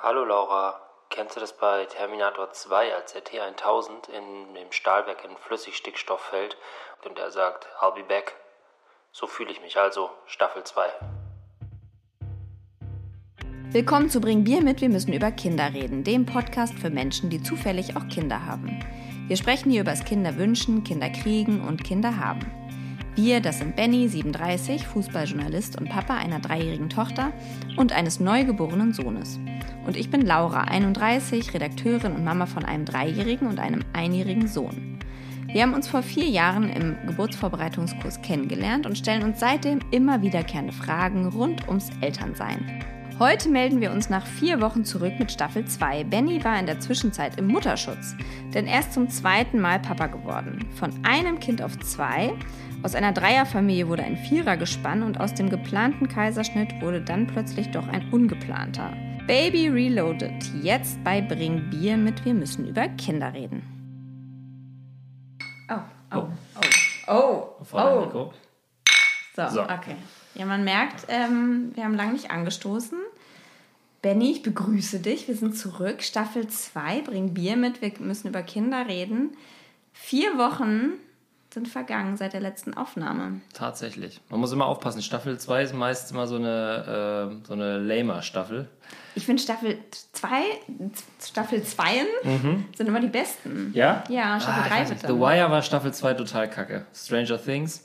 Hallo Laura, kennst du das bei Terminator 2, als der T1000 in dem Stahlwerk in Flüssigstickstoff fällt und er sagt, I'll be back? So fühle ich mich also, Staffel 2. Willkommen zu Bring Bier mit, wir müssen über Kinder reden, dem Podcast für Menschen, die zufällig auch Kinder haben. Wir sprechen hier über das Kinderwünschen, Kinderkriegen und Kinder haben. Wir, das sind Benny, 37, Fußballjournalist und Papa einer dreijährigen Tochter und eines neugeborenen Sohnes. Und ich bin Laura, 31, Redakteurin und Mama von einem dreijährigen und einem einjährigen Sohn. Wir haben uns vor vier Jahren im Geburtsvorbereitungskurs kennengelernt und stellen uns seitdem immer wiederkehrende Fragen rund ums Elternsein. Heute melden wir uns nach vier Wochen zurück mit Staffel 2. Benny war in der Zwischenzeit im Mutterschutz, denn er ist zum zweiten Mal Papa geworden. Von einem Kind auf zwei aus einer Dreierfamilie wurde ein Vierergespann und aus dem geplanten Kaiserschnitt wurde dann plötzlich doch ein ungeplanter. Baby Reloaded, jetzt bei Bring Bier mit Wir müssen über Kinder reden. Oh, oh, oh, oh, oh. oh. So, so, okay. Ja, man merkt, ähm, wir haben lange nicht angestoßen. Benny, ich begrüße dich. Wir sind zurück. Staffel 2, bring Bier mit. Wir müssen über Kinder reden. Vier Wochen sind vergangen seit der letzten Aufnahme. Tatsächlich. Man muss immer aufpassen. Staffel 2 ist meist immer so eine, äh, so eine lamer Staffel. Ich finde Staffel 2, Staffel 2 mhm. sind immer die besten. Ja? Ja, Staffel 3 ah, wird The Wire war Staffel 2 total kacke. Stranger Things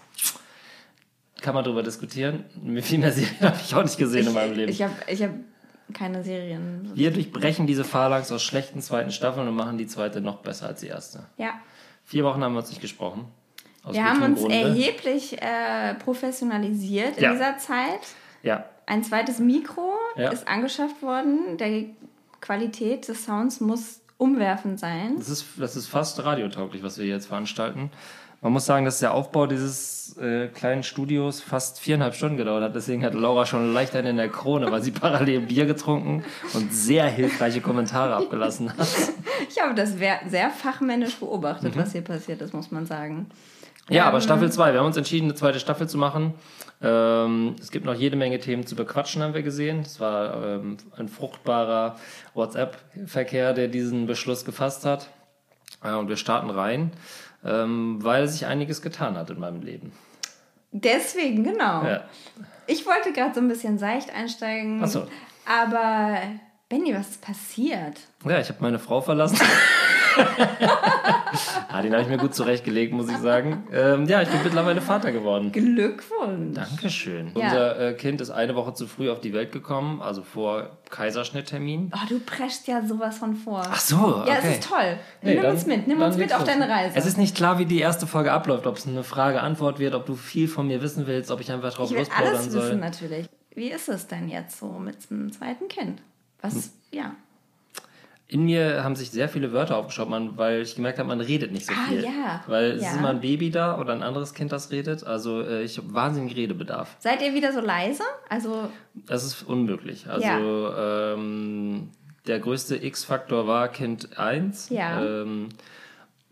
kann man darüber diskutieren. Viel mehr Serien habe ich auch nicht gesehen ich, in meinem Leben. Ich habe ich hab keine Serien. Wir durchbrechen diese Phalanx aus schlechten zweiten Staffeln und machen die zweite noch besser als die erste. Ja. Vier Wochen haben wir uns nicht gesprochen. Wir haben uns Grunde. erheblich äh, professionalisiert in ja. dieser Zeit. Ja. Ein zweites Mikro ja. ist angeschafft worden. Der Qualität des Sounds muss umwerfend sein. Das ist, das ist fast radiotauglich, was wir jetzt veranstalten. Man muss sagen, dass der Aufbau dieses äh, kleinen Studios fast viereinhalb Stunden gedauert hat. Deswegen hat Laura schon leicht einen in der Krone, weil sie parallel Bier getrunken und sehr hilfreiche Kommentare abgelassen hat. Ich habe das sehr fachmännisch beobachtet, mhm. was hier passiert ist, muss man sagen. Ja, aber Staffel 2. Wir haben uns entschieden, eine zweite Staffel zu machen. Ähm, es gibt noch jede Menge Themen zu bequatschen, haben wir gesehen. Es war ähm, ein fruchtbarer WhatsApp-Verkehr, der diesen Beschluss gefasst hat. Äh, und wir starten rein, ähm, weil sich einiges getan hat in meinem Leben. Deswegen, genau. Ja. Ich wollte gerade so ein bisschen seicht einsteigen. Ach so. Aber Benny, was ist passiert? Ja, ich habe meine Frau verlassen. ah, den habe ich mir gut zurechtgelegt, muss ich sagen. Ähm, ja, ich bin mittlerweile Vater geworden. Glückwunsch. Dankeschön. Ja. Unser äh, Kind ist eine Woche zu früh auf die Welt gekommen, also vor Kaiserschnitttermin. Oh, du preschst ja sowas von vor. Ach so, okay. Ja, es ist toll. Nee, nimm dann, uns mit, nimm uns mit auf deine Reise. Es ist nicht klar, wie die erste Folge abläuft, ob es eine Frage-Antwort wird, ob du viel von mir wissen willst, ob ich einfach drauf ich soll. alles wissen natürlich. Wie ist es denn jetzt so mit dem zweiten Kind? Was, hm. ja in mir haben sich sehr viele Wörter aufgeschaut, man, weil ich gemerkt habe, man redet nicht so ah, viel. Ja. Weil es ja. ist immer ein Baby da oder ein anderes Kind, das redet. Also äh, ich habe wahnsinnigen Redebedarf. Seid ihr wieder so leise? Also das ist unmöglich. Also ja. ähm, der größte X-Faktor war Kind 1. Ja. Ähm,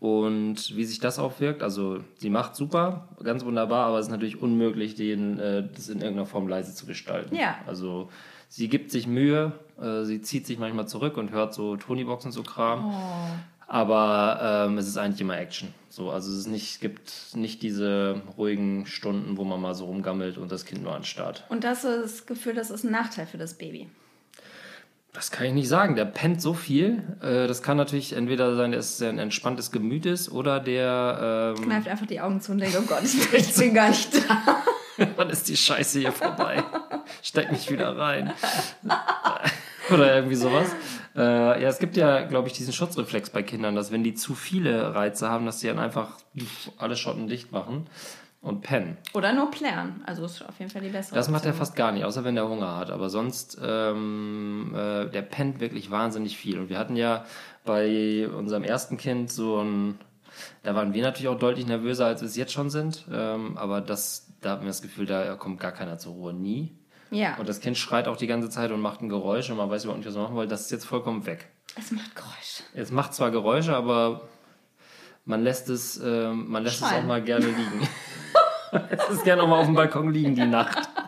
und wie sich das aufwirkt, also sie macht super, ganz wunderbar, aber es ist natürlich unmöglich, den, äh, das in irgendeiner Form leise zu gestalten. Ja. Also sie gibt sich Mühe, äh, sie zieht sich manchmal zurück und hört so Tonybox und so Kram. Oh. Aber ähm, es ist eigentlich immer Action. So, also es, nicht, gibt nicht diese ruhigen Stunden, wo man mal so rumgammelt und das Kind nur anstarrt. Und das ist das Gefühl, das ist ein Nachteil für das Baby. Das kann ich nicht sagen. Der pennt so viel. Äh, das kann natürlich entweder sein, dass er ein entspanntes Gemüt ist oder der. Ähm, Kneift einfach die Augen zu und denkt, oh Gott, ich bin gar nicht da. Wann ist die Scheiße hier vorbei? Steck mich wieder rein. Oder irgendwie sowas. Äh, ja, es gibt ja, glaube ich, diesen Schutzreflex bei Kindern, dass wenn die zu viele Reize haben, dass sie dann einfach alle Schotten dicht machen und pennen. Oder nur plären. Also ist auf jeden Fall die bessere. Das macht er fast gar nicht, außer wenn der Hunger hat. Aber sonst, ähm, äh, der pennt wirklich wahnsinnig viel. Und wir hatten ja bei unserem ersten Kind so ein, da waren wir natürlich auch deutlich nervöser, als wir es jetzt schon sind. Ähm, aber das, da hatten wir das Gefühl, da kommt gar keiner zur Ruhe, nie. Ja. Und das Kind schreit auch die ganze Zeit und macht ein Geräusch und man weiß überhaupt nicht, was man machen will. Das ist jetzt vollkommen weg. Es macht Geräusche. Es macht zwar Geräusche, aber man lässt es, äh, man lässt es auch mal gerne liegen. es gerne auch mal auf dem Balkon liegen die Nacht.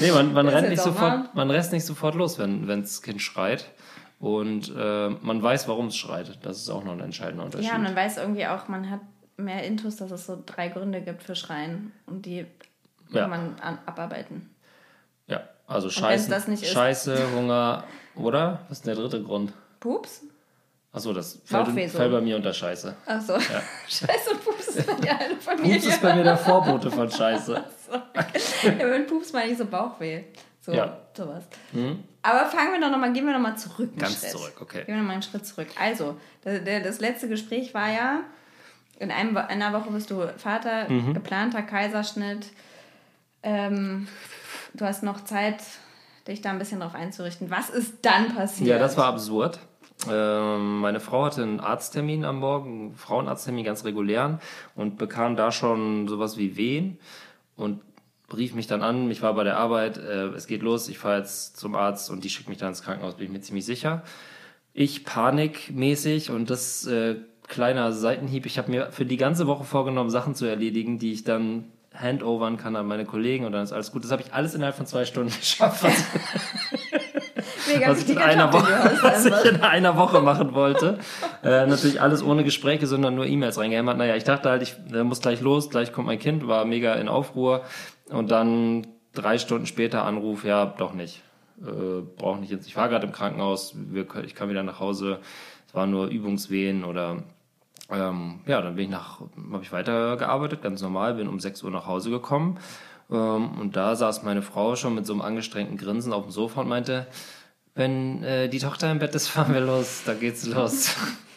Nee, man, man, Ist rennt nicht sofort, man rennt nicht sofort los, wenn das Kind schreit. Und äh, man weiß, warum es schreit. Das ist auch noch ein entscheidender Unterschied. Ja, und man weiß irgendwie auch, man hat mehr Intus, dass es so drei Gründe gibt für Schreien. Und die Ja. kann man an, abarbeiten. Ja, also wenn's Scheiße, das ist- Scheiße, Hunger, oder? Was ist denn der dritte Grund? Pups? Achso, das fällt, fällt bei mir unter Scheiße. Achso. Scheiße, Pups ist bei dir eine Familie. Pups ist bei mir der Vorbote von Scheiße. ja, mit Pups meine ich so Bauchweh. So, Ja. Sowas. Aber fangen wir doch nochmal, gehen wir nochmal zurück. Ganz Schritt. zurück, okay. Gehen wir nochmal einen Schritt zurück. Also, der, das letzte Gespräch war ja, in einem, einer Woche bist du Vater, Mhm. geplanter Kaiserschnitt. Ähm, du hast noch Zeit, dich da ein bisschen drauf einzurichten. Was ist dann passiert? Ja, das war absurd. Ähm, meine Frau hatte einen Arzttermin am Morgen, einen Frauenarzttermin, ganz regulären, und bekam da schon sowas wie Wehen und rief mich dann an. Ich war bei der Arbeit, äh, es geht los, ich fahre jetzt zum Arzt und die schickt mich dann ins Krankenhaus, bin ich mir ziemlich sicher. Ich panikmäßig und das äh, kleiner Seitenhieb. Ich habe mir für die ganze Woche vorgenommen, Sachen zu erledigen, die ich dann handovern kann an meine Kollegen und dann ist alles gut. Das habe ich alles innerhalb von zwei Stunden geschafft. Was Mega was ich, in einer Woche, was ich in einer Woche machen wollte. äh, natürlich alles ohne Gespräche, sondern nur E-Mails reingehämmert. Naja, ich dachte halt, ich äh, muss gleich los, gleich kommt mein Kind, war mega in Aufruhr. Und dann drei Stunden später Anruf, ja, doch nicht. Äh, brauch nicht jetzt. Ich war gerade im Krankenhaus, wir, ich kann wieder nach Hause. Es waren nur Übungswehen oder ähm, ja, dann bin ich nach, habe ich weitergearbeitet, ganz normal, bin um 6 Uhr nach Hause gekommen. Ähm, und da saß meine Frau schon mit so einem angestrengten Grinsen auf dem Sofa und meinte, wenn äh, die Tochter im Bett ist, fahren wir los, da geht's los.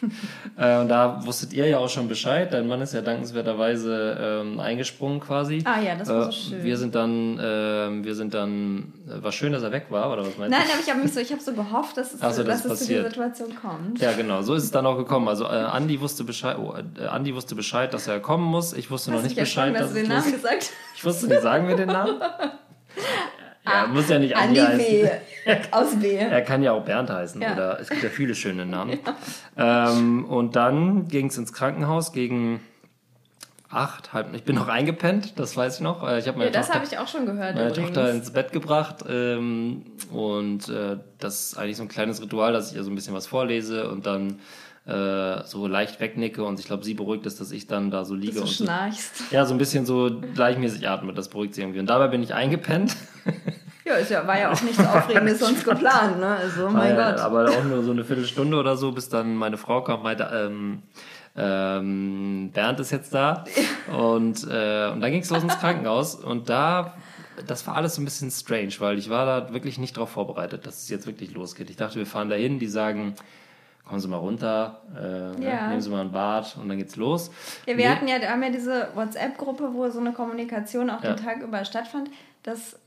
äh, und da wusstet ihr ja auch schon Bescheid. Dein Mann ist ja dankenswerterweise ähm, eingesprungen quasi. Ah ja, das war so Äh, schön. Wir sind dann, ähm, wir sind dann, äh, war schön, dass er weg war, oder was meinst Nein, du? aber ich habe mich so, ich habe so gehofft, dass es, so, das dass es zu der Situation kommt. Ja, genau, so ist es dann auch gekommen. Also äh, Andi wusste Bescheid, oh, äh, Andi wusste Bescheid, dass er kommen muss. Ich wusste noch Hast nicht dich erschrocken, Bescheid, dass du dass den Namen los- gesagt Ich wusste nicht, sagen wir den Namen? Ja, muss ja nicht Andi W. heißen. Aus W. Er kann ja auch Bernd heißen Ja. oder es gibt ja viele schöne Namen. Ähm, und dann ging es ins Krankenhaus gegen acht, halb. Ich bin noch eingepennt, das weiß ich noch. Äh, Ich habe meine Ja, das habe ich auch schon gehört meine übrigens. Tochter ins Bett gebracht ähm, und äh, das ist eigentlich so ein kleines Ritual, dass ich ihr so ein bisschen was vorlese und dann äh, so leicht wegnicke und ich glaube, sie beruhigt ist, dass ich dann da so liege dass du und so, schnarchst. ja, so ein bisschen so gleichmäßig atme, das beruhigt sie irgendwie. Und dabei bin ich eingepennt. Ja, ist ja, war ja auch nichts Aufregendes sonst geplant, ne? Also, mein Äh, Gott. Aber auch nur so eine Viertelstunde oder so, bis dann meine Frau kam meinte, ähm, ähm, Bernd ist jetzt da. Und, äh, und dann ging es los ins Krankenhaus. Und da, das war alles so ein bisschen strange, weil ich war da wirklich nicht drauf vorbereitet, dass es jetzt wirklich losgeht. Ich dachte, wir fahren dahin, die sagen, kommen Sie mal runter, äh, Ja. ne, nehmen Sie mal ein Bad und dann geht's los. Ja, wir Nee. hatten ja, haben ja diese WhatsApp-Gruppe, wo so eine Kommunikation auch Ja. den Tag über stattfand. Das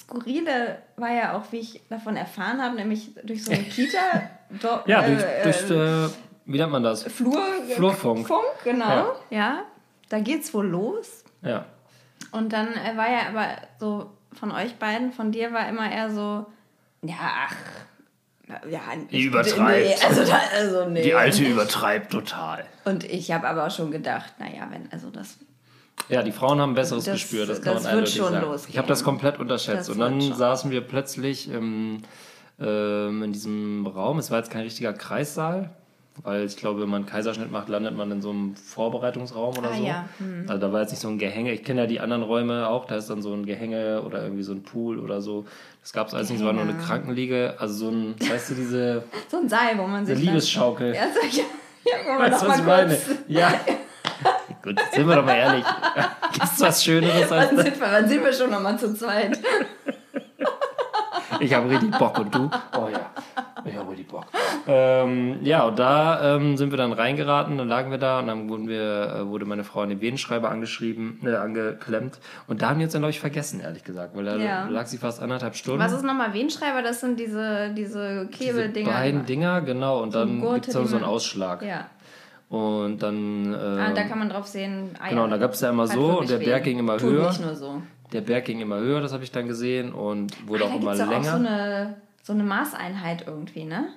Skurrile war ja auch, wie ich davon erfahren habe, nämlich durch so eine Kita. do, Ja, durch, äh, durch äh, wie nennt man das? Flur, Flurfunk. Funk, genau. Ja. Ja. da geht's wohl los. Ja. Und dann äh, war ja aber so von euch beiden, von dir war immer eher so, ja, ach, ja, Die übertreibt. Nee, also, da, also nee. Die Alte übertreibt total. Und ich habe aber auch schon gedacht, naja, wenn, also das Ja, die Frauen haben ein besseres Das- Gespür, das kann das man wird schon sagen. losgehen. Ich habe das komplett unterschätzt. Das und dann schon. saßen wir plötzlich im, ähm, in diesem Raum. Es war jetzt kein richtiger Kreissaal, weil ich glaube, wenn man einen Kaiserschnitt macht, landet man in so einem Vorbereitungsraum oder Ah, so. ja. Hm. Also da war jetzt nicht so ein Gehänge. Ich kenne ja die anderen Räume auch. Da ist dann so ein Gehänge oder irgendwie so ein Pool oder so. Das gab es alles nicht. Es war nur eine. Krankenliege. Also so ein, weißt du, diese, so ein Seil, wo man sich dann- Liebesschaukel. Ja, so, ja, ja, Weißt du, was ich meine? Ja. Gut, sind wir doch mal ehrlich. Gibt's was Schöneres als wann das? sind wir, wann sind wir schon nochmal zu zweit? Ich habe richtig Bock und du? Oh ja, ich habe richtig Bock. Ähm, ja, und da ähm, sind wir dann reingeraten, dann lagen wir da und dann wurden wir, äh, wurde meine Frau an den Venenschreiber angeschrieben, äh, angeklemmt. Und da haben wir uns dann, glaube ich, vergessen, ehrlich gesagt, weil da Ja. lag sie fast anderthalb Stunden. Was ist nochmal Venenschreiber? Das sind diese, diese Diese Klebedinger. beiden Dinger, genau, und dann gibt es so einen Ausschlag. Ja, Und dann, äh, ah, da kann man drauf sehen. Ah, genau, da gab es ja immer Hat so und der. Berg ging immer Tut höher. nicht nur so. Der Berg ging immer höher, das habe ich dann gesehen und wurde Ah, auch immer länger. auch so eine, so eine Maßeinheit irgendwie, ne?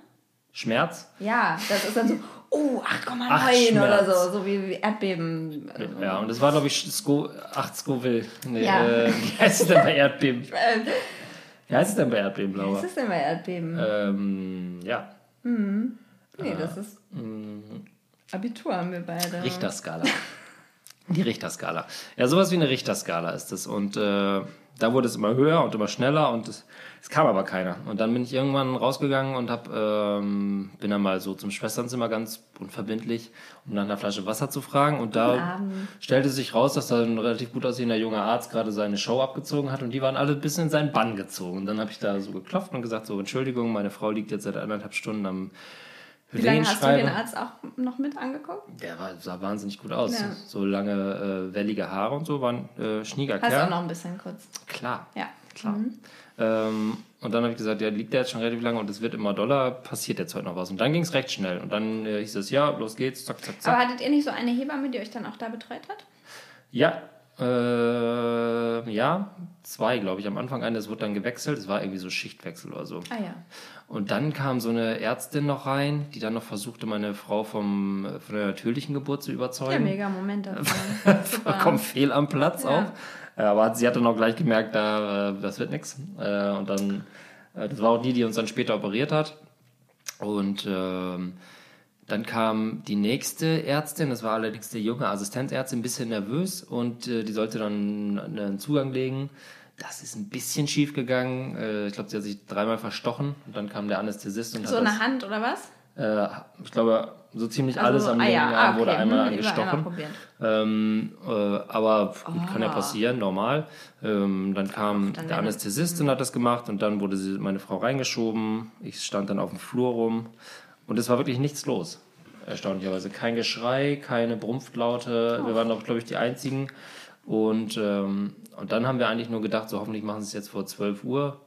Schmerz. Ja, das ist dann so, oh, 8,9 Ach, oder so, so wie wie Erdbeben. Ja, und das war, glaube ich, Sco 8 Scoville. Nee, Ja. äh, wie heißt es denn bei Erdbeben? Äh, Wie heißt es denn bei Erdbeben, was Laura? ist denn bei Erdbeben? Ähm, ja, nee, das ist mm, Abitur haben wir beide. Richterskala. Die Richterskala. Ja, sowas wie eine Richterskala ist es. Und äh, da wurde es immer höher und immer schneller und es, es kam aber keiner. Und dann bin ich irgendwann rausgegangen und hab, ähm, bin dann mal so zum Schwesternzimmer ganz unverbindlich, um nach einer Flasche Wasser zu fragen. Und da stellte sich raus, dass da ein relativ gut aussehender junger Arzt gerade seine Show abgezogen hat und die waren alle ein bisschen in seinen Bann gezogen. Und dann habe ich da so geklopft und gesagt, so Entschuldigung, meine Frau liegt jetzt seit anderthalb Stunden am Wie lange hast du den Arzt auch noch mit angeguckt? Der war, sah wahnsinnig gut aus. Ja. So lange äh, wellige Haare und so, war ein äh, schnieger Hast du Kerl. auch noch ein bisschen kurz. Klar, Ja. klar. Ähm, und dann habe ich gesagt, ja, liegt der jetzt schon relativ lange und es wird immer doller, passiert jetzt heute noch was. Und dann ging es recht schnell. Und dann äh, hieß es, ja, los geht's, zack, zack, zack. Aber hattet ihr nicht so eine Hebamme, die euch dann auch da betreut hat? Ja, äh, ja, zwei, glaube ich. Am Anfang eine, es wurde dann gewechselt. Es war irgendwie so Schichtwechsel oder so. Ah ja. Und dann kam so eine Ärztin noch rein, die dann noch versuchte, meine Frau vom, von der natürlichen Geburt zu Ja, überzeugen. mega Moment. Vollkommen fehl am Platz Ja. auch. Aber sie hat dann auch gleich gemerkt, da, äh, das wird nix. Äh, Und dann, äh, das war auch die, die uns dann später operiert hat. Und ähm, dann kam die nächste Ärztin, das war allerdings die junge Assistenzärztin, ein bisschen nervös und äh, die sollte dann einen Zugang legen. Das ist ein bisschen schief gegangen. Äh, ich glaube, sie hat sich dreimal verstochen und dann kam der Anästhesist und So hat eine Hand oder was? das, äh, ich glaube, so ziemlich Also, alles am ah ja, ah, wurde okay. einmal Hm, angestochen. einmal. Ähm, äh, aber gut, kann ja Ah. passieren, normal. Ähm, dann kam dann der Anästhesist und hat das gemacht und dann wurde sie, meine Frau reingeschoben. Ich stand dann auf dem Flur rum und es war wirklich nichts los. Erstaunlicherweise. Kein Geschrei, keine Brumpflaute. Wir waren doch, glaube ich, die einzigen. Und, ähm, und dann haben wir eigentlich nur gedacht, so hoffentlich machen sie es jetzt vor 12 Uhr.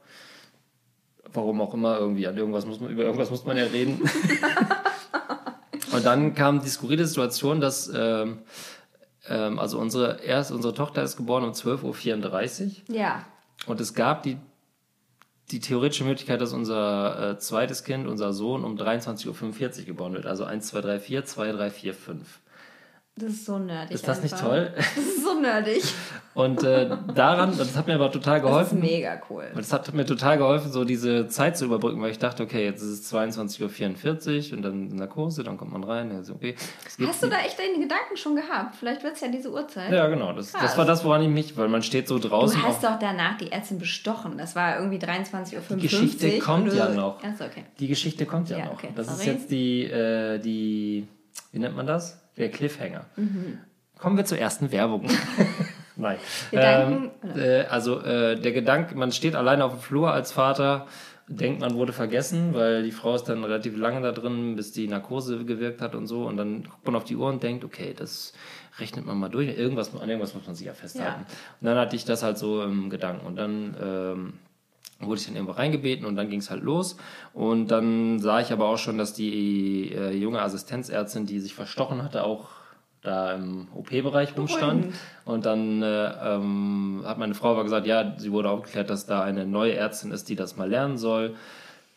Warum auch immer, irgendwie, an irgendwas muss man, über irgendwas muss man ja reden. Und dann kam die skurrile Situation, dass ähm, ähm, also unsere erst unsere Tochter ist geboren um 12.34 Uhr Ja. und es gab die die theoretische Möglichkeit, dass unser äh, zweites Kind, unser Sohn, um 23.45 Uhr geboren wird. Also 1, 2, 3, 4, 2, 3, 4, 5. Das ist so nerdig. Ist das nicht einfach. toll? Das ist so nerdig. Und äh, daran, das hat mir aber total Das ist geholfen. mega cool. Das hat mir total geholfen, so diese Zeit zu überbrücken, weil ich dachte, okay, jetzt ist es 22.44 Uhr und dann Narkose, dann kommt man rein. Ja, so, okay, Hast du da echt deine Gedanken schon gehabt? Vielleicht wird es ja diese Uhrzeit. Ja, genau. Das, das war das, woran ich mich, weil man steht so Du draußen. hast auf, doch danach die Ärztin bestochen. Das war irgendwie 23.55 Uhr. Die Geschichte kommt du- ja noch. Achso, okay. die Geschichte kommt ja, Ja, noch. okay, das ist sorry. jetzt die, äh, die, wie nennt man das? Der Cliffhanger. Mhm. Kommen wir zur ersten Werbung. Nein. Ähm, äh, also äh, der Gedanke, man steht alleine auf dem Flur als Vater, denkt, man wurde vergessen, weil die Frau ist dann relativ lange da drin, bis die Narkose gewirkt hat und so. Und dann guckt man auf die Uhr und denkt, okay, das rechnet man mal durch. Irgendwas, an irgendwas muss man sich ja festhalten. Und dann hatte ich das halt so im Gedanken. Und dann ähm, wurde ich dann irgendwo reingebeten und dann ging es halt los. Und dann sah ich aber auch schon, dass die äh, junge Assistenzärztin, die sich verstochen hatte, auch da im OP-Bereich rumstand. Und dann äh, ähm, hat meine Frau aber gesagt, ja, sie wurde aufgeklärt, dass da eine neue Ärztin ist, die das mal lernen soll,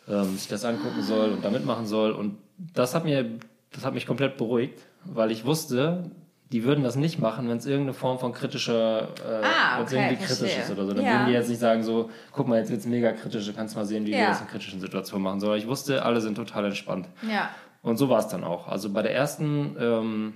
ähm, sich das angucken soll und da mitmachen soll. Und das hat mir, das hat mich komplett beruhigt, weil ich wusste, die würden das nicht machen, wenn es irgendeine Form von kritischer, äh, Ah, es okay, irgendwie kritisch ist oder so. Dann Ja. würden die jetzt nicht sagen so, guck mal, jetzt wird's mega kritisch, du kannst mal sehen, wie wir Ja. das in kritischen Situationen machen. Sondern ich wusste, alle sind total entspannt. Ja. Und so war es dann auch. Also bei der ersten, ähm,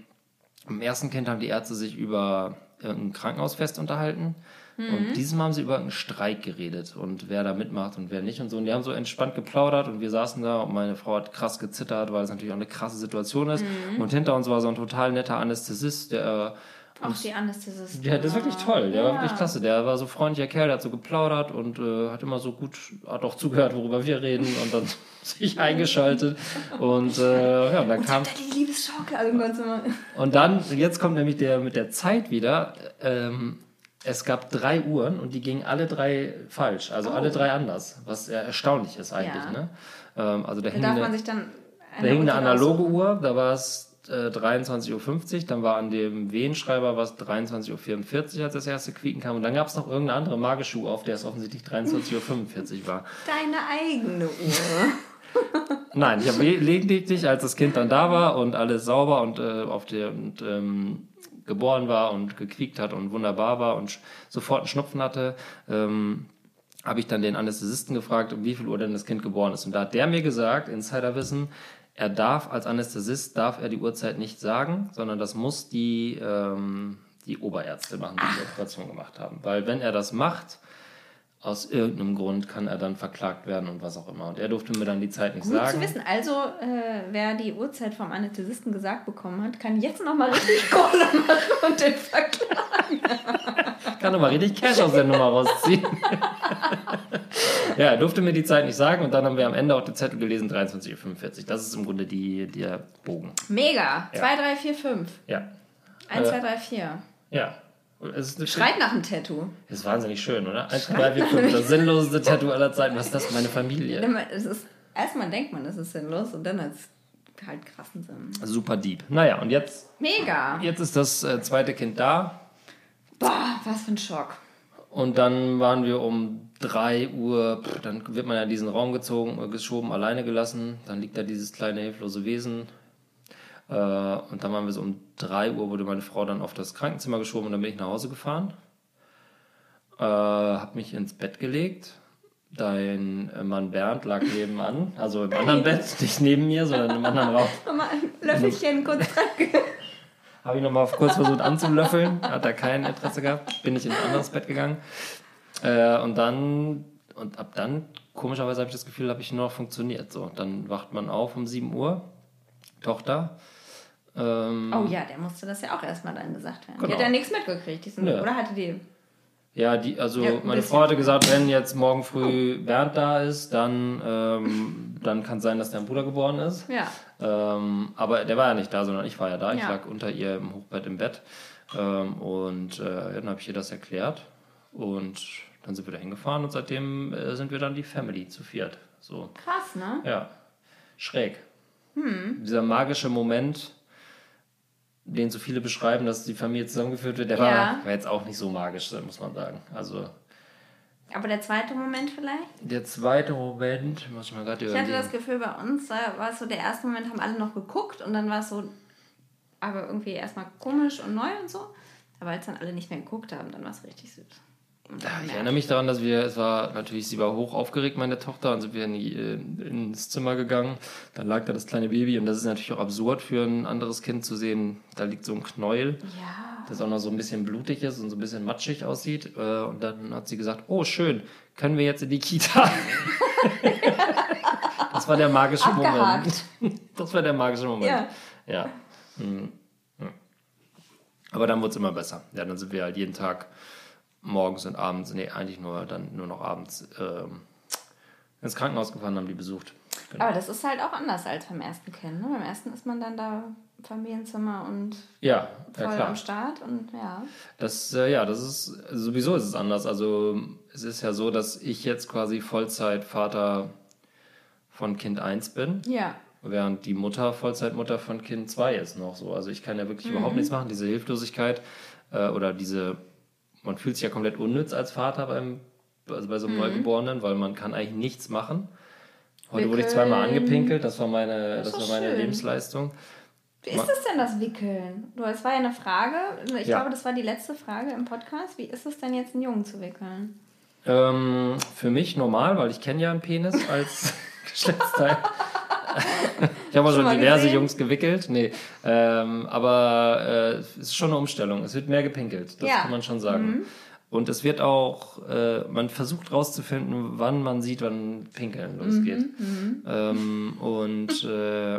im ersten Kind haben die Ärzte sich über irgendein Krankenhausfest unterhalten. Und dieses Mal haben sie über einen Streik geredet und wer da mitmacht und wer nicht und so. Und die haben so entspannt geplaudert und wir saßen da und meine Frau hat krass gezittert, weil es natürlich auch eine krasse Situation ist. Und hinter uns war so ein total netter Anästhesist, der äh, Auch die Anästhesistin. ja, das ist wirklich toll. Der war Ja. wirklich klasse. Der war so freundlicher Kerl, der hat so geplaudert und äh, hat immer so gut, hat auch zugehört, worüber wir reden und dann sich eingeschaltet. Und äh, ja, und dann kam. Da die Liebesschaukel irgendwann machen. Und dann, jetzt kommt nämlich der mit der Zeit wieder. Ähm, es gab drei Uhren und die gingen alle drei falsch, also alle drei anders, was erstaunlich ist eigentlich. Oh. Ja. Ne? Ähm, also da Da hing darf eine- man sich dann. da hing eine analoge. Uhr, da war es äh, 23.50 Uhr, dann war an dem Wehenschreiber was 23.44 Uhr, als das erste Quieken kam. Und dann gab es noch irgendeine andere magische Uhr, auf der es offensichtlich 23.45 Uhr war. Deine eigene Uhr. Nein, ich habe lediglich, als das Kind dann da war und alles sauber und äh, auf der und, ähm, geboren war und gequiekt hat und wunderbar war und sofort einen Schnupfen hatte, ähm, habe ich dann den Anästhesisten gefragt, um wie viel Uhr denn das Kind geboren ist. Und da hat der mir gesagt, Insiderwissen, er darf als Anästhesist, darf er die Uhrzeit nicht sagen, sondern das muss die, ähm, die Oberärzte machen, die die Operation gemacht haben. Weil wenn er das macht, aus irgendeinem Grund kann er dann verklagt werden und was auch immer. Und er durfte mir dann die Zeit nicht Gut sagen. zu wissen. Also, äh, wer die Uhrzeit vom Anästhesisten gesagt bekommen hat, kann jetzt nochmal richtig Kohle machen und den verklagen. kann nochmal richtig Cash aus der Nummer rausziehen. ja, er durfte mir die Zeit nicht sagen und dann haben wir am Ende auch den Zettel gelesen, 23.45 Uhr. Das ist im Grunde die, der Bogen. Mega. 2, 3, 4, 5. Ja. 1, Äh, 2, 3, 4. Ja. Es Schreit nach einem Tattoo. Das ist wahnsinnig schön, oder? 1, 2, 3, 4, 5. Das sinnloseste Tattoo aller Zeiten. Was ist das? Meine Familie. Es ist, erstmal denkt man, das ist sinnlos und dann hat es halt krassen Sinn. Super deep. Naja, und jetzt, Mega. jetzt ist das äh, zweite Kind da. Boah, was für ein Schock. Und dann waren wir um 3 Uhr, pff, dann wird man ja in diesen Raum gezogen, äh, geschoben, alleine gelassen. Dann liegt da dieses kleine hilflose Wesen. Äh, und dann waren wir so um 3 Uhr, wurde meine Frau dann auf das Krankenzimmer geschoben und dann bin ich nach Hause gefahren. Äh, hab mich ins Bett gelegt. Dein äh, Mann Bernd lag nebenan, also im anderen Bett, nicht neben mir, sondern im anderen Raum. Nochmal ein Löffelchen kurz dran. Habe ich nochmal kurz versucht anzulöffeln, hat er kein Interesse gehabt, bin ich in ein anderes Bett gegangen. Äh, und dann, und ab dann, komischerweise habe ich das Gefühl, habe ich nur noch funktioniert. So, dann wacht man auf um 7 Uhr, Tochter. Ähm, Oh ja, der musste das ja auch erstmal dann gesagt werden. Die Genau. hat ja nichts mitgekriegt. Die sind, Nö. Oder hatte die. Ja, die, also Ja, ein meine. Frau hatte gesagt, wenn jetzt morgen früh Bernd da ist, dann, ähm, dann kann es sein, dass dein Bruder geboren ist. Ja. Ähm, aber der war ja nicht da, sondern ich war ja da. Ich Ja. lag unter ihr im Hochbett im Bett. Ähm, und äh, dann habe ich ihr das erklärt. Und dann sind wir da hingefahren und seitdem äh, sind wir dann die Family zu viert. So, Krass, ne? ja. Schräg. Dieser magische Moment, den so viele beschreiben, dass die Familie zusammengeführt wird, der Ja. war, war jetzt auch nicht so magisch, muss man sagen. Also Aber der zweite Moment vielleicht? der zweite Moment, muss ich mal gerade Ich hatte überlegen. das Gefühl, bei uns da war es so, der erste Moment haben alle noch geguckt und dann war es so, aber irgendwie erstmal komisch und neu und so. Aber als dann alle nicht mehr geguckt haben, dann war es richtig süß. Ich erinnere mich daran, dass wir, es war natürlich, sie war hoch aufgeregt, meine Tochter, und sind wir in die, äh, ins Zimmer gegangen. Dann lag da das kleine Baby und das ist natürlich auch absurd für ein anderes Kind zu sehen. Da liegt so ein Knäuel, Ja, das auch noch so ein bisschen blutig ist und so ein bisschen matschig aussieht. Äh, Und dann hat sie gesagt, oh schön, können wir jetzt in die Kita? das war der magische Abgehakt. Moment. Das war der magische Moment. Ja. Mhm. Ja. Aber dann wurde es immer besser. Ja, dann sind wir halt jeden Tag morgens und abends, nee, eigentlich nur dann nur noch abends ähm, ins Krankenhaus gefahren, haben die besucht. Genau. aber das ist halt auch anders als beim ersten Kind. Ne? Beim ersten ist man dann da im Familienzimmer und Ja, voll ja am Start und ja. Das, äh, ja, das ist, sowieso ist es anders. Also es ist ja so, dass ich jetzt quasi Vollzeitvater von Kind 1 bin, Ja. während die Mutter Vollzeitmutter von Kind 2 ist noch so. Also ich kann ja wirklich Mhm. überhaupt nichts machen. Diese Hilflosigkeit äh, oder diese, man fühlt sich ja komplett unnütz als Vater beim, also bei so Mhm. einem Neugeborenen, weil man kann eigentlich nichts machen. Heute wurde ich Wickeln. zweimal angepinkt, das war meine, Das das war meine schön. Lebensleistung. Wie ist es denn das Wickeln? Du, es war ja eine Frage. Ich Ja. glaube, das war die letzte Frage im Podcast. Wie ist es denn jetzt, einen Jungen zu wickeln? Ähm, für mich normal, weil ich kenne ja einen Penis als Geschlechtsteil. ich habe auch Schon schon diverse gesehen? Jungs gewickelt. Nee, ähm, aber äh, es ist schon eine Umstellung. Es wird mehr gepinkelt, das Ja. Mhm. kann man schon sagen. Und es wird auch, äh, man versucht rauszufinden, wann man sieht, wann Pinkeln losgeht. Mhm, Ähm, und äh,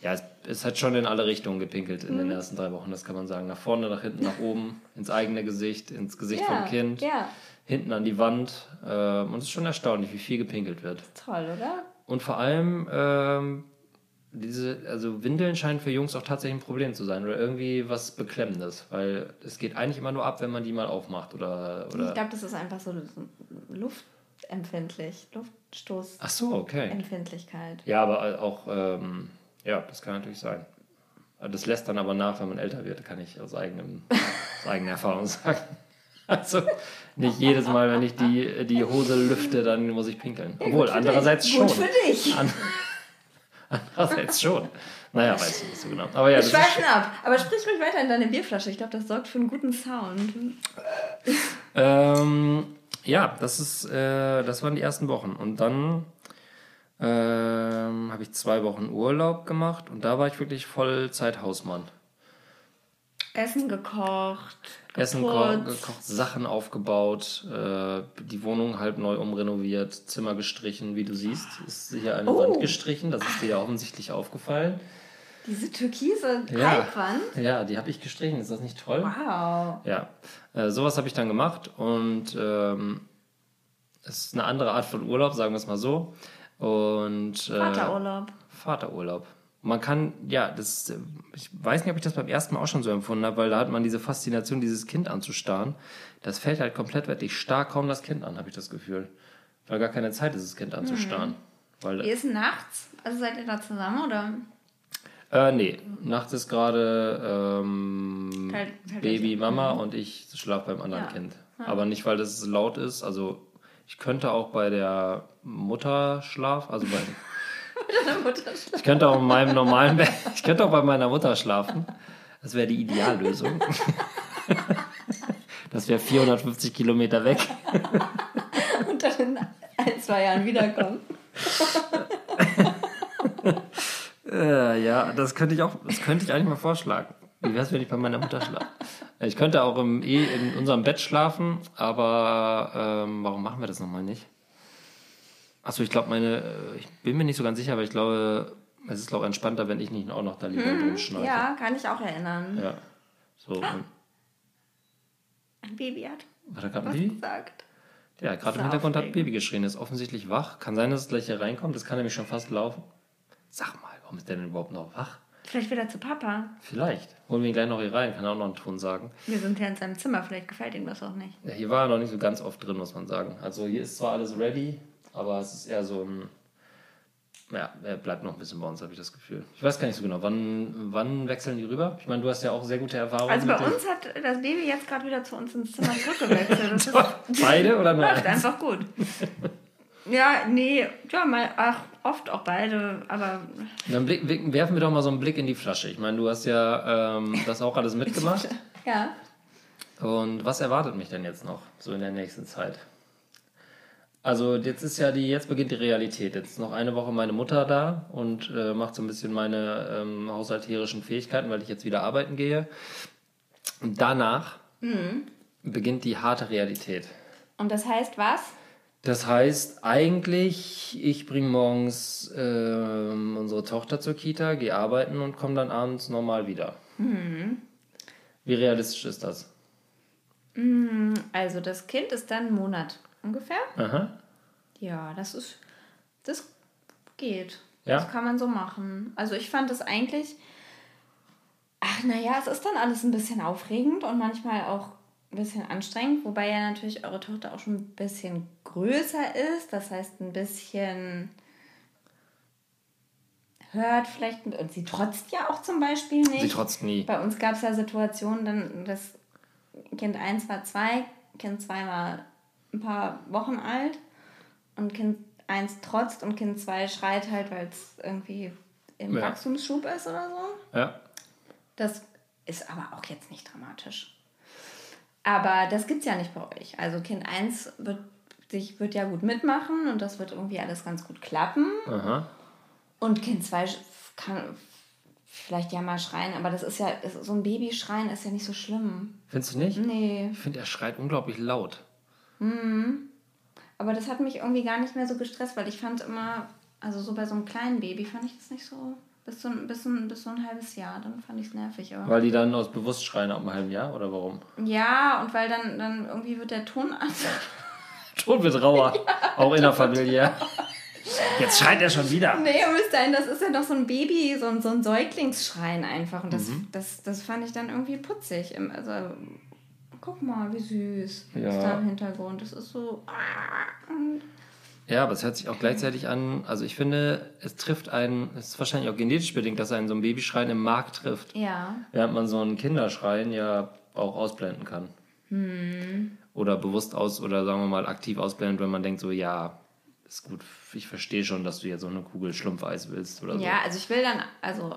ja, es, es hat schon in alle Richtungen gepinkelt in Mhm. den ersten drei Wochen, das kann man sagen. Nach vorne, nach hinten, nach oben, ins eigene Gesicht, ins Gesicht vom Kind Ja, hinten an die Wand. Ähm, und es ist schon erstaunlich, wie viel gepinkelt wird. toll, oder? Und vor allem, ähm, diese, also Windeln scheinen für Jungs auch tatsächlich ein Problem zu sein oder irgendwie was Beklemmendes, weil es geht eigentlich immer nur ab, wenn man die mal aufmacht oder. Ich oder glaube, das ist einfach so luftempfindlich, Ach so, okay. Luftstoßempfindlichkeit. Ja, aber auch, ähm, ja, das kann natürlich sein. Das lässt dann aber nach, wenn man älter wird, kann ich aus, eigenem, aus eigener Erfahrung sagen. Also nicht jedes Mal, wenn ich die, die Hose lüfte, dann muss ich pinkeln. Obwohl, andererseits dich. schon. Gut für dich. An andererseits schon. Naja, weiß ich nicht so genau. Aber ja, ist, schweifen ab. Aber sprich ruhig weiter in deine Bierflasche. Ich glaube, das sorgt für einen guten Sound. ähm, ja, das ist, äh, das waren die ersten Wochen. Und dann ähm, habe ich zwei Wochen Urlaub gemacht und da war ich wirklich Vollzeit Hausmann. Essen gekocht. Essen gekocht, Sachen aufgebaut, äh, die Wohnung halb neu umrenoviert, Zimmer gestrichen, wie du siehst. Ist hier eine Oh. Wand gestrichen, das ist dir ja offensichtlich aufgefallen. Diese türkise Ja. Kalkwand. Ja, die habe ich gestrichen, ist das nicht toll? Wow. Ja, äh, sowas habe ich dann gemacht und ähm, es ist eine andere Art von Urlaub, sagen wir es mal so. Und, äh, Vaterurlaub. Vaterurlaub. Man kann, ja, das, ich weiß nicht, ob ich das beim ersten Mal auch schon so empfunden habe, weil da hat man diese Faszination, dieses Kind anzustarren. Das fällt halt komplett weg. Ich starr kaum das Kind an, habe ich das Gefühl. Weil gar keine Zeit ist, das Kind anzustarren. Weil, Wie ist nachts? Also seid ihr da zusammen oder? äh, nee, nachts ist gerade ähm, Baby, Mama und ich schlafe beim anderen Ja. Kind. Aber nicht, weil das laut ist. Also ich könnte auch bei der Mutter schlafen, also bei, Mutter ich könnte auch in meinem normalen Bett, ich könnte auch bei meiner Mutter schlafen. Das wäre die Ideallösung. Das wäre 450 Kilometer weg. Und dann in ein, zwei Jahren wiederkommen. Äh, ja, das könnte ich auch, das könnte ich eigentlich mal vorschlagen. Wie wäre es, wenn ich bei meiner Mutter schlafe? Ich könnte auch im, eh in unserem Bett schlafen, aber ähm, warum machen wir das nochmal nicht? Achso, ich glaube, meine, äh, ich bin mir nicht so ganz sicher, aber ich glaube, es ist ich entspannter, wenn ich nicht auch noch da lieber drin schnarche. Ja, kann ich auch erinnern. ja. So, und, Ein Baby hat war da gerade ein Baby? gesagt. Ja, gerade im Hintergrund hat. Baby geschrien, ist offensichtlich wach. Kann sein, dass es gleich hier reinkommt, das kann nämlich schon fast laufen. Sag mal, warum ist der denn überhaupt noch wach? Vielleicht wieder zu Papa. Vielleicht. Holen wir ihn gleich noch hier rein, kann er auch noch einen Ton sagen. Wir sind ja in seinem Zimmer, vielleicht gefällt ihm das auch nicht. Ja, hier war er noch nicht so ganz oft drin, muss man sagen. Also hier ist zwar alles ready, aber es ist eher so ein. Ja, er bleibt noch ein bisschen bei uns, habe ich das Gefühl. Ich weiß gar nicht so genau, wann, wann wechseln die rüber? Ich meine, du hast ja auch sehr gute Erfahrungen. Also bei uns hat das Baby jetzt gerade wieder zu uns ins Zimmer zurückgewechselt. Beide oder nur läuft einfach gut. Ja, nee, ja, mal, ach, oft auch beide, aber Dann blick, blick, werfen wir doch mal so einen Blick in die Flasche. Ich meine, du hast ja ähm, das auch alles mitgemacht. ja. Und was erwartet mich denn jetzt noch, so in der nächsten Zeit? Also jetzt ist ja die, jetzt beginnt die Realität. Jetzt ist noch eine Woche meine Mutter da und äh, macht so ein bisschen meine ähm, haushalterischen Fähigkeiten, weil ich jetzt wieder arbeiten gehe. Und danach beginnt die harte Realität. Und das heißt was? Das heißt eigentlich, ich bringe morgens ähm, unsere Tochter zur Kita, gehe arbeiten und komme dann abends normal wieder. Wie realistisch ist das? Also das Kind ist dann einen Monat ungefähr. Aha. Ja, das ist, das geht. Ja. Das kann man so machen. Also ich fand es eigentlich, ach naja, es ist dann alles ein bisschen aufregend und manchmal auch ein bisschen anstrengend, wobei ja natürlich eure Tochter auch schon ein bisschen größer ist, das heißt ein bisschen hört vielleicht und sie trotzt ja auch zum Beispiel nicht. Sie trotzt nie. Bei uns gab es ja Situationen, dann das Kind 1 war 2, Kind 2 war ein paar Wochen alt und Kind 1 trotzt und Kind 2 schreit halt, weil es irgendwie im Ja. Wachstumsschub ist oder so. Ja. Das ist aber auch jetzt nicht dramatisch. Aber das gibt es ja nicht bei euch. Also Kind 1 wird, sich, wird ja gut mitmachen und das wird irgendwie alles ganz gut klappen. Aha. Und Kind 2 kann vielleicht ja mal schreien, aber das ist ja, so ein Babyschreien ist ja nicht so schlimm. Findest du nicht? Nee, Ich finde, er schreit unglaublich laut. Aber das hat mich irgendwie gar nicht mehr so gestresst, weil ich fand immer, also so bei so einem kleinen Baby fand ich das nicht so, bis so, ein- bis so, ein- bis so ein halbes Jahr, dann fand ich es nervig. Aber Weil die dann aus bewusst schreien ab einem halben Jahr oder warum? ja, und weil dann, dann irgendwie wird der Ton anders. Ton wird rauer. Auch innerfamiliär. Jetzt schreit er schon wieder. Nee, ihr müsst sein, das ist ja doch so ein Baby, so ein, so ein Säuglingsschreien einfach. Und das, Mhm. das, das fand ich dann irgendwie putzig. Also, guck mal, wie süß Ja. ist da im Hintergrund. Das ist so. und Ja, aber es hört sich auch gleichzeitig an. Also ich finde, es trifft einen, es ist wahrscheinlich auch genetisch bedingt, dass einen so ein Babyschreien im Mark trifft. Ja. Während man so einen Kinderschreien ja auch ausblenden kann. Oder bewusst aus oder sagen wir mal aktiv ausblenden, wenn man denkt, so ja, ist gut, ich verstehe schon, dass du jetzt so eine Kugel Schlumpfeis willst oder so. Ja, also ich will dann, also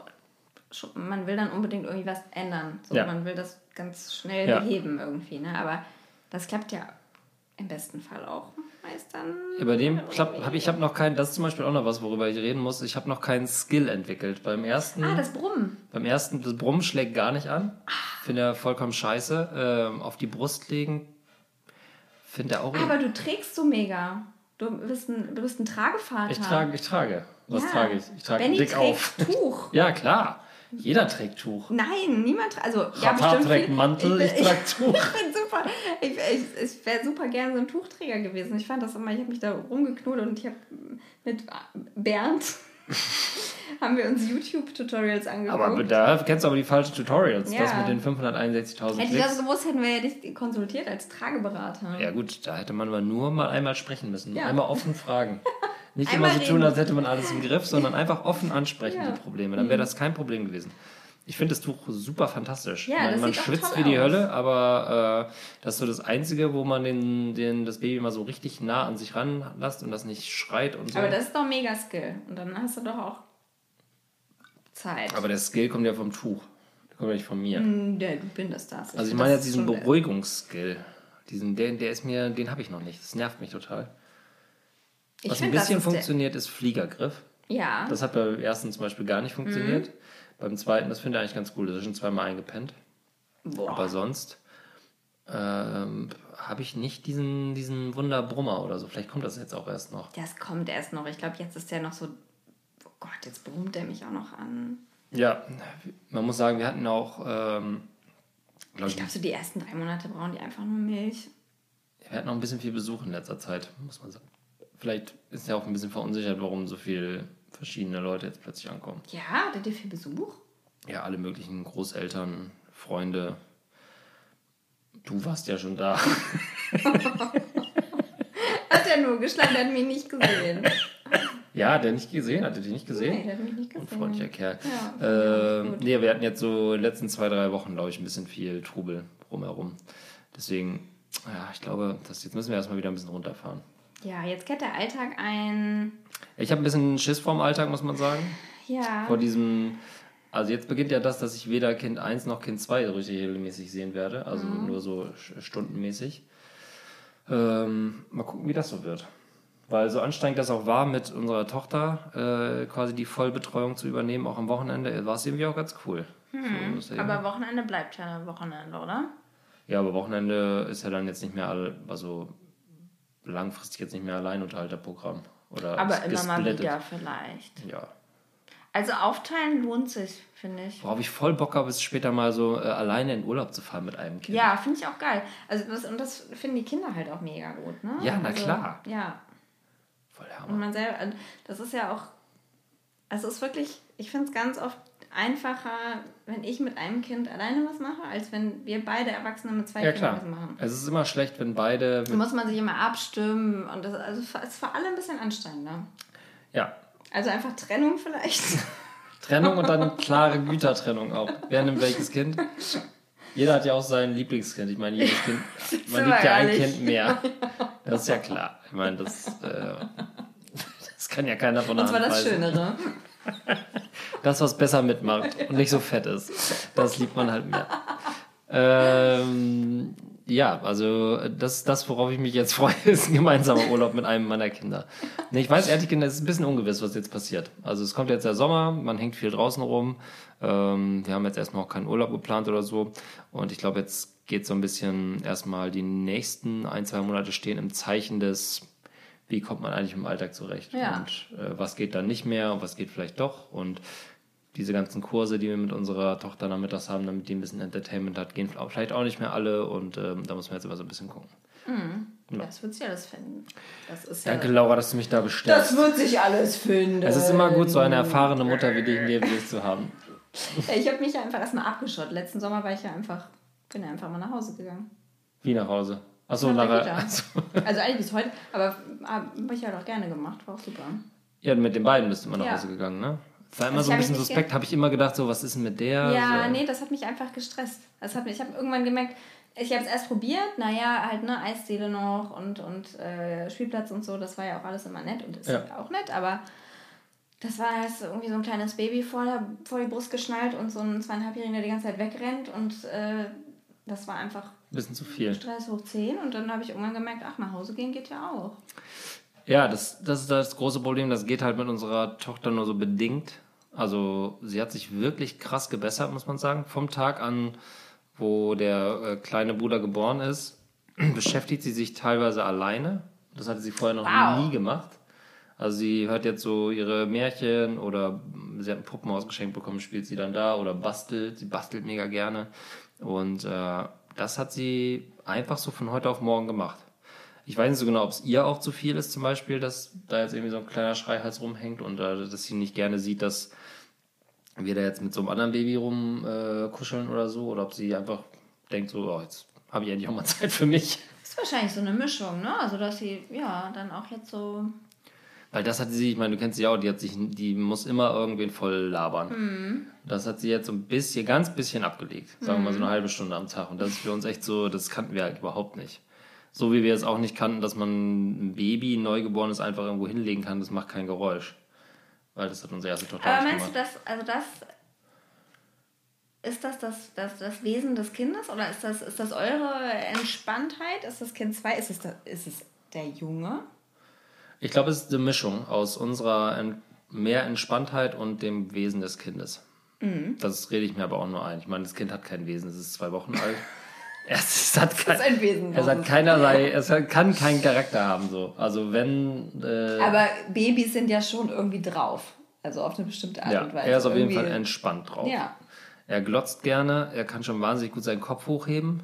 man will dann unbedingt irgendwie was ändern. So, Ja. Man will das ganz schnell Ja. beheben irgendwie, ne? Aber das klappt ja im besten Fall auch meist dann. Ja, bei dem klappt, hab, ich habe noch keinen, das ist zum Beispiel auch noch was, worüber ich reden muss. Ich habe noch keinen Skill entwickelt. Beim ersten, Ah, das Brummen. beim ersten, das Brummen schlägt gar nicht an. Finde er vollkommen scheiße. Ähm, auf die Brust legen, finde er auch. Aber du trägst so mega. Du bist ein, du bist ein Tragevater. ich trage, ich trage. Was Ja. trage ich? Ich trage Benny dick auf. Tuch. Ja, klar. Jeder trägt Tuch. Nein, niemand tra- also Papa trägt viel- Mantel, ich bin- trage Tuch. Ich bin super. Ich, ich, ich wäre super gern so ein Tuchträger gewesen. Ich fand das immer, ich habe mich da rumgeknuddelt und ich habe mit Bernd haben wir uns YouTube-Tutorials angeguckt. Aber da kennst du aber die falschen Tutorials. Das Ja. mit den 561.000 Hätte ich das gewusst, hätten wir ja dich konsultiert als Trageberater. Ja gut, da hätte man aber nur mal einmal sprechen müssen. Ja. Einmal offen fragen. Nicht Einmal immer so tun, als hätte man alles im Griff, sondern einfach offen ansprechen, Ja. Mhm. die Probleme. Dann wäre das kein Problem gewesen. Ich finde das Tuch super fantastisch. Ja, man man schwitzt wie die aus. Hölle, aber äh, das ist so das Einzige, wo man den, den, das Baby mal so richtig nah an sich ranlässt und das nicht schreit und so. Aber das ist doch mega Skill. Und dann hast du doch auch Zeit. Aber der Skill kommt ja vom Tuch. Der kommt ja nicht von mir. Der, du bindest das. Also ich meine jetzt diesen Beruhigungsskill. Diesen, der, der ist mir, den habe ich noch nicht. Das nervt mich total. Ich Was ein bisschen der- funktioniert, ist Fliegergriff. Ja. Das hat beim ersten zum Beispiel gar nicht funktioniert. Mhm. Beim zweiten, das finde ich eigentlich ganz cool. Das ist schon zweimal eingepennt. Boah. Aber sonst ähm, habe ich nicht diesen, diesen Wunderbrummer oder so. Vielleicht kommt das jetzt auch erst noch. Das kommt erst noch. Ich glaube, jetzt ist der noch so. Oh Gott, jetzt brummt er mich auch noch an. Ja, man muss sagen, wir hatten auch, ähm, glaube Ich ich, glaube, so die ersten drei Monate brauchen die einfach nur Milch. wir hatten auch ein bisschen viel Besuch in letzter Zeit, muss man sagen. Vielleicht ist er auch ein bisschen verunsichert, warum so viele verschiedene Leute jetzt plötzlich ankommen. Ja, hattet ihr viel Besuch? Ja, alle möglichen Großeltern, Freunde. Du warst ja schon da. Hat er nur geschlagen, der hat mich nicht gesehen. Ja, der nicht gesehen, hatte dich nicht gesehen? Nee, der hat mich nicht gesehen. Freundlicher Kerl. Ja, äh, nee, wir hatten jetzt so in den letzten zwei, drei Wochen, glaube ich, ein bisschen viel Trubel rumherum. Deswegen, ja, ich glaube, das, jetzt müssen wir erstmal wieder ein bisschen runterfahren. Ja, jetzt kehrt der Alltag ein. Ich habe ein bisschen Schiss vorm Alltag, muss man sagen. Ja. Vor diesem, also jetzt beginnt ja das, dass ich weder Kind 1 noch Kind 2 so richtig regelmäßig sehen werde, also Mhm. nur so stundenmäßig. Ähm, mal gucken, wie das so wird. Weil so anstrengend das auch war, mit unserer Tochter äh, quasi die Vollbetreuung zu übernehmen, auch am Wochenende, war es irgendwie auch ganz cool. So, das ist ja Aber Wochenende bleibt ja Wochenende, oder? Ja, aber Wochenende ist ja dann jetzt nicht mehr, all, also langfristig jetzt nicht mehr Alleinunterhalterprogramm. Oder Aber immer mal wieder vielleicht. Ja. Also aufteilen lohnt sich, finde ich. Worauf ich voll Bock habe, ist später mal so äh, alleine in Urlaub zu fahren mit einem Kind. Ja, finde ich auch geil. Also das, und das finden die Kinder halt auch mega gut, ne? Ja, na also, klar. Ja. Voll Und Hammer. man selber, also das ist ja auch, also es ist wirklich, ich finde es ganz oft einfacher, wenn ich mit einem Kind alleine was mache, als wenn wir beide Erwachsene mit zwei Ja, Kindern klar. was machen. Es ist immer schlecht, wenn beide. Da muss man sich immer abstimmen und das also es ist für alle ein bisschen anstrengender. ja. Also einfach Trennung vielleicht. Trennung und dann klare Gütertrennung auch. Wer nimmt welches Kind? Jeder hat ja auch sein Lieblingskind. Ich meine, jedes Kind. Man liebt ja ein. Kind mehr. Das ist ja klar. Ich meine, das. Äh, das kann ja keiner von der Und zwar das. Schönere. Das, was besser mitmacht und nicht so fett ist. Das liebt man halt mehr. Ähm, ja, also das ist das, worauf ich mich jetzt freue, ist ein gemeinsamer Urlaub mit einem meiner Kinder. Nee, ich weiß ehrlich gesagt, es ist ein bisschen ungewiss, was jetzt passiert. Also es kommt jetzt der Sommer, man hängt viel draußen rum. Ähm, wir haben jetzt erstmal auch keinen Urlaub geplant oder so. Und ich glaube, jetzt geht so ein bisschen erstmal die nächsten ein, zwei Monate stehen im Zeichen des, wie kommt man eigentlich im Alltag zurecht? Ja. Und äh, was geht dann nicht mehr und was geht vielleicht doch? Und diese ganzen Kurse, die wir mit unserer Tochter nachmittags haben, damit die ein bisschen Entertainment hat, gehen vielleicht auch nicht mehr alle und ähm, da muss man jetzt immer so ein bisschen gucken. Das wird sich alles finden. Das ist ja, Danke, Laura, dass du mich da bestärkst. das wird sich alles finden. Es ist immer gut, so eine erfahrene Mutter wie dich neben sich zu haben. Ja, ich habe mich ja einfach erstmal abgeschottet. Letzten Sommer war ich ja einfach, bin ja einfach mal nach Hause gegangen. Wie nach Hause? Achso, Nach. Achso. Also eigentlich bis heute, aber habe ich ja doch gerne gemacht, war auch super. Ja, mit den beiden bist du immer nach Ja. Hause gegangen, ne? Das war immer Also so ein bisschen suspekt, habe ich immer gedacht, so, was ist denn mit der? Ja, so. nee, das hat mich einfach gestresst. Das hat mich, ich habe irgendwann gemerkt, Ich habe es erst probiert, naja, halt ne, Eisdiele noch und, und äh, Spielplatz und so, das war ja auch alles immer nett und ist ja. auch nett, aber das war halt irgendwie so ein kleines Baby vor, der, vor die Brust geschnallt und so ein zweieinhalbjähriger, der die ganze Zeit wegrennt und äh, das war einfach ein bisschen zu viel. Stress hoch 10 und dann habe ich irgendwann gemerkt, ach, nach Hause gehen geht ja auch. Ja, das, das ist das große Problem, das geht halt mit unserer Tochter nur so bedingt. Also sie hat sich wirklich krass gebessert, muss man sagen. Vom Tag an, wo der äh, kleine Bruder geboren ist, beschäftigt sie sich teilweise alleine. Das hatte sie vorher noch wow. nie gemacht. Also sie hört jetzt so ihre Märchen oder sie hat ein Puppenhaus geschenkt bekommen, spielt sie dann da oder bastelt. Sie bastelt mega gerne. Und äh, das hat sie einfach so von heute auf morgen gemacht. Ich weiß nicht so genau, ob es ihr auch zu viel ist, zum Beispiel, dass da jetzt irgendwie so ein kleiner Schreihals rumhängt und äh, dass sie nicht gerne sieht, dass wir da jetzt mit so einem anderen Baby rumkuscheln äh, oder so, oder ob sie einfach denkt, so, oh, jetzt habe ich endlich auch mal Zeit für mich. Das ist wahrscheinlich so eine Mischung, ne? Also, dass sie, ja, dann auch jetzt so. Weil das hat sie, ich meine, du kennst sie auch, die hat sich, die muss immer irgendwen voll labern. Mhm. Das hat sie jetzt so ein bisschen, ganz bisschen abgelegt. Sagen wir mal so eine mhm. halbe Stunde am Tag. Und das ist für uns echt so, das kannten wir halt überhaupt nicht. So wie wir es auch nicht kannten, dass man ein Baby, ein Neugeborenes einfach irgendwo hinlegen kann, das macht kein Geräusch. Weil das hat unsere erste Tochter Aber meinst gemacht. du das, also das, ist das das, das das Wesen des Kindes oder ist das, ist das eure Entspanntheit? Ist das Kind 2? Ist es, der, ist es der Junge? Ich glaube, es ist eine Mischung aus unserer mehr Entspanntheit und dem Wesen des Kindes. Mhm. Das rede ich mir aber auch nur ein. Ich meine, das Kind hat kein Wesen, es ist zwei Wochen alt. Es, hat kein, ist ein Wesen. Es hat keinerlei, es kann keinen Charakter haben, so. Also wenn. Äh, Aber Babys sind ja schon irgendwie drauf. Also auf eine bestimmte Art ja, und Weise. Er ist auf jeden Fall entspannt drauf. Ja. Er glotzt gerne, er kann schon wahnsinnig gut seinen Kopf hochheben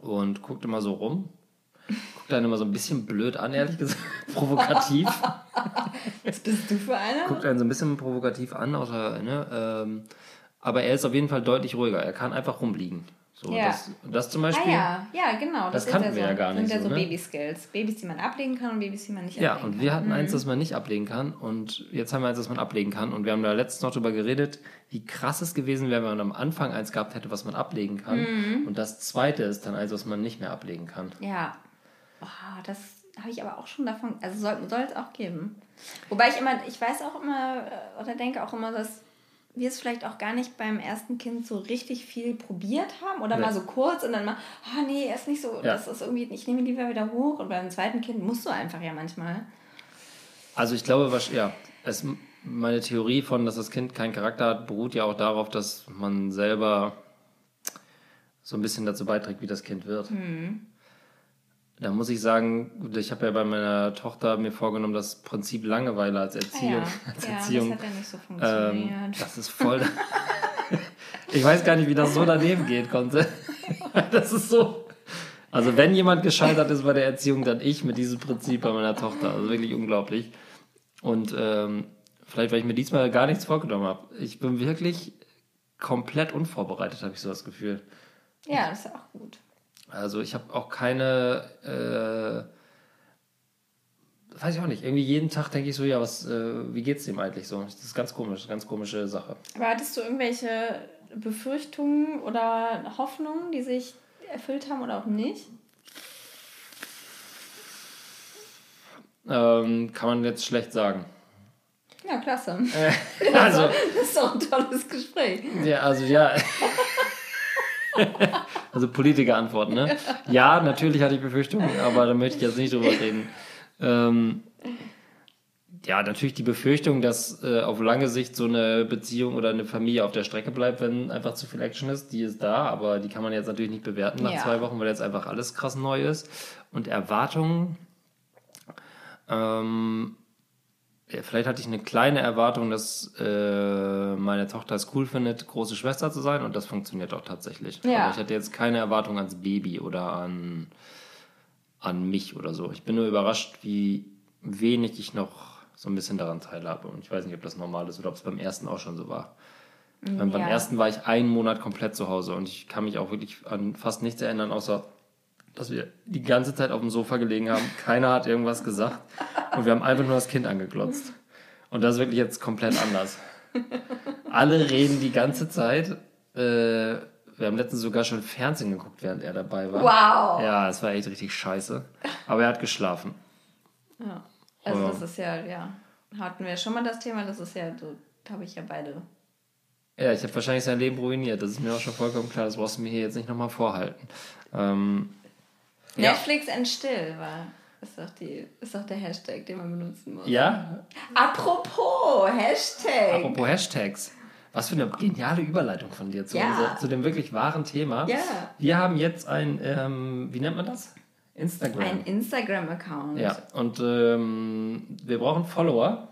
und guckt immer so rum. Guckt dann immer so ein bisschen blöd an, ehrlich gesagt. provokativ. Was bist du für einer? Guckt einen so ein bisschen provokativ an, außer, ne, ähm, aber er ist auf jeden Fall deutlich ruhiger. Er kann einfach rumliegen. So, ja. das, das zum Beispiel. Ah, ja, ja, genau. Das, das kannten wir ja, so, gar nicht. Das sind ja so, ne? Baby-Skills. Babys, die man ablegen kann und Babys, die man nicht ja, ablegen kann. Ja, und wir hatten mhm. eins, das man nicht ablegen kann. Und jetzt haben wir eins, das man ablegen kann. Und wir haben da letztens noch drüber geredet, wie krass es gewesen wäre, wenn man am Anfang eins gehabt hätte, was man ablegen kann. Mhm. Und das zweite ist dann eins, was man nicht mehr ablegen kann. Ja. Oh, das habe ich aber auch schon davon. Also soll, soll es auch geben. Wobei ich immer, ich weiß auch immer, äh, oder denke auch immer, dass wir es vielleicht auch gar nicht beim ersten Kind so richtig viel probiert haben oder nee. mal so kurz und dann mal, ah oh, nee, er ist nicht so, ja. das ist irgendwie, ich nehme ihn lieber wieder hoch und beim zweiten Kind musst du einfach ja manchmal. Also ich glaube, was, ja, es, meine Theorie von, dass das Kind keinen Charakter hat, beruht ja auch darauf, dass man selber so ein bisschen dazu beiträgt, wie das Kind wird. Mhm. Da muss ich sagen, ich habe ja bei meiner Tochter mir vorgenommen, das Prinzip Langeweile als Erziehung. Ja, als ja Erziehung, das hat ja nicht so funktioniert. Ähm, das ist voll. ich weiß gar nicht, wie das so daneben geht konnte. das ist so. Also wenn jemand gescheitert ist bei der Erziehung, dann ich mit diesem Prinzip bei meiner Tochter. Also wirklich unglaublich. Und ähm, vielleicht, weil ich mir diesmal gar nichts vorgenommen habe. Ich bin wirklich komplett unvorbereitet, habe ich so das Gefühl. Ja, das ist auch gut. Also ich habe auch keine, äh, weiß ich auch nicht, irgendwie jeden Tag denke ich so, ja, was, äh, wie geht's dem eigentlich so? Das ist ganz komisch, ganz komische Sache. Aber hattest du irgendwelche Befürchtungen oder Hoffnungen, die sich erfüllt haben oder auch nicht? Ähm, kann man jetzt schlecht sagen. Ja, klasse. Äh, also, das ist doch ein tolles Gespräch. Ja, also ja. also Politiker-Antworten, ne? Ja, natürlich hatte ich Befürchtungen, aber da möchte ich jetzt nicht drüber reden. Ähm, ja, natürlich die Befürchtung, dass äh, auf lange Sicht so eine Beziehung oder eine Familie auf der Strecke bleibt, wenn einfach zu viel Action ist, die ist da, aber die kann man jetzt natürlich nicht bewerten nach ja. zwei Wochen, weil jetzt einfach alles krass neu ist. Und Erwartungen, ähm, vielleicht hatte ich eine kleine Erwartung, dass äh, meine Tochter es cool findet, große Schwester zu sein und das funktioniert auch tatsächlich. Ja. Aber ich hatte jetzt keine Erwartung ans Baby oder an, an mich oder so. Ich bin nur überrascht, wie wenig ich noch so ein bisschen daran teilhabe. Und ich weiß nicht, ob das normal ist oder ob es beim ersten auch schon so war. Ja. Beim ersten war ich einen Monat komplett zu Hause und ich kann mich auch wirklich an fast nichts erinnern, außer dass wir die ganze Zeit auf dem Sofa gelegen haben. Keiner hat irgendwas gesagt. Und wir haben einfach nur das Kind angeglotzt. Und das ist wirklich jetzt komplett anders. Alle reden die ganze Zeit. Äh, Wir haben letztens sogar schon Fernsehen geguckt, während er dabei war. Wow. Ja, es war echt richtig scheiße. Aber er hat geschlafen. Ja. Also das ist ja, ja, hatten wir schon mal das Thema, das ist ja, so, da habe ich ja beide. Ja, ich habe wahrscheinlich sein Leben ruiniert. Das ist mir auch schon vollkommen klar. Das brauchst du mir hier jetzt nicht nochmal vorhalten. Ähm, ja. Netflix and Still war, ist doch, die, ist doch der Hashtag, den man benutzen muss. ja, Apropos Hashtag. apropos Hashtags. Was für eine geniale Überleitung von dir zu, Ja. unser, zu dem wirklich wahren Thema. Ja. Wir haben jetzt ein, ähm, wie nennt man das? Instagram. Ein Instagram-Account. ja, und ähm, wir brauchen Follower.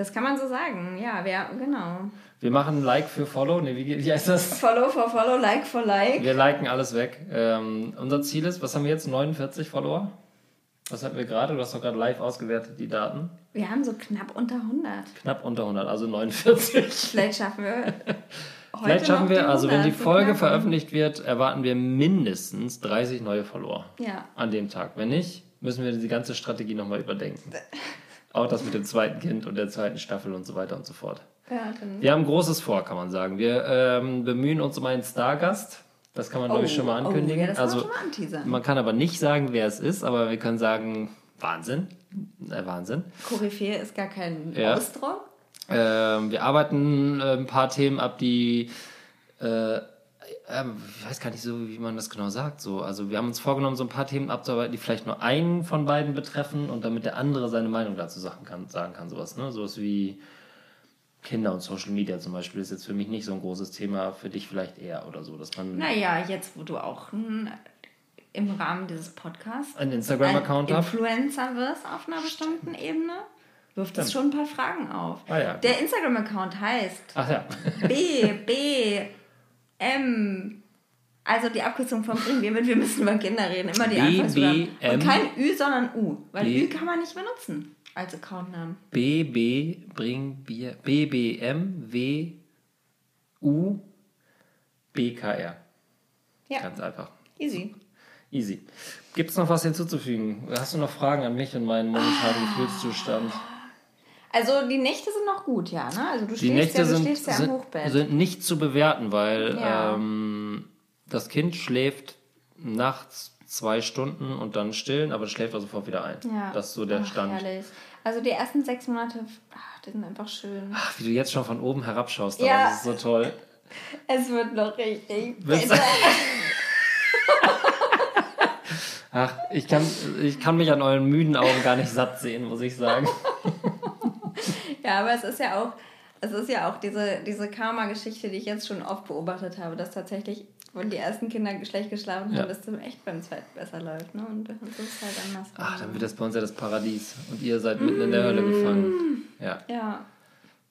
Das kann man so sagen. Ja, wer, genau. Wir machen Like für Follow. Nee, wie, wie heißt das? Follow for Follow, Like for Like. Wir liken alles weg. Ähm, unser Ziel ist, was haben wir jetzt? 49 Follower? Was hatten wir gerade? Du hast doch gerade live ausgewertet, die Daten. Wir haben so knapp unter 100. Knapp unter 100, also 49. Vielleicht schaffen wir heute Vielleicht schaffen wir, also wenn die 100 Folge veröffentlicht wird, erwarten wir mindestens 30 neue Follower Ja. an dem Tag. Wenn nicht, müssen wir die ganze Strategie nochmal überdenken. Auch das mit dem zweiten Kind und der zweiten Staffel und so weiter und so fort. Ja, dann. Wir haben Großes vor, kann man sagen. Wir ähm, bemühen uns um einen Stargast. Das kann man, glaube ich, schon mal ankündigen. Oh, ja, das kann man also, schon mal man kann aber nicht sagen, wer es ist, aber wir können sagen, Wahnsinn. Äh, Wahnsinn. Koryphäe ist gar kein Ja. Ausdruck. Ähm, wir arbeiten äh, ein paar Themen ab, die äh, ich weiß gar nicht so, wie man das genau sagt. So, also wir haben uns vorgenommen, so ein paar Themen abzuarbeiten, die vielleicht nur einen von beiden betreffen und damit der andere seine Meinung dazu sagen kann, sagen kann sowas. Ne? Sowas wie Kinder und Social Media zum Beispiel ist jetzt für mich nicht so ein großes Thema, für dich vielleicht eher oder so, dass man Naja, jetzt wo du auch ein, im Rahmen dieses Podcasts einen ein Instagram-Account hast. Influencer wirst auf einer bestimmten Ebene, wirft das schon ein paar Fragen auf. Ah ja. Der Instagram-Account heißt Ach ja. B, B, M. Also die Abkürzung von Bring wir mit, wir müssen über Kinder reden. Immer die Anfangsbuchstaben. Und kein Ü, sondern U. Weil B. Ü kann man nicht benutzen als Accountnamen. BB bring Bier BBM W U BKR. Ja, Ganz einfach. easy. Easy. Gibt es noch was hinzuzufügen? Hast du noch Fragen an mich und meinen momentanen Gefühlszustand? Also die Nächte sind noch gut, ja, ne? Also du Die stehst Nächte ja, du sind, stehst ja am sind, Hochbett. sind nicht zu bewerten, weil Ja. ähm, das Kind schläft nachts zwei Stunden und dann stillen, aber schläft also sofort wieder ein. ja. Das ist so der Ach, Stand. Herrlich. Also die ersten sechs Monate, ach, die sind einfach schön. Ach, wie du jetzt schon von oben herabschaust, Ja. das ist so toll. Es wird noch richtig besser. Ach, ich kann, ich kann mich an euren müden Augen gar nicht satt sehen, muss ich sagen. Ja, aber es ist ja auch, es ist ja auch diese, diese Karma-Geschichte, die ich jetzt schon oft beobachtet habe, dass tatsächlich, wenn die ersten Kinder schlecht geschlafen Ja. haben, dass es echt beim zweiten besser läuft. Ne? Und das ist halt anders. Ach, dann wird das bei uns ja das Paradies. Und ihr seid mitten in der Hölle gefangen. Ja. Ja.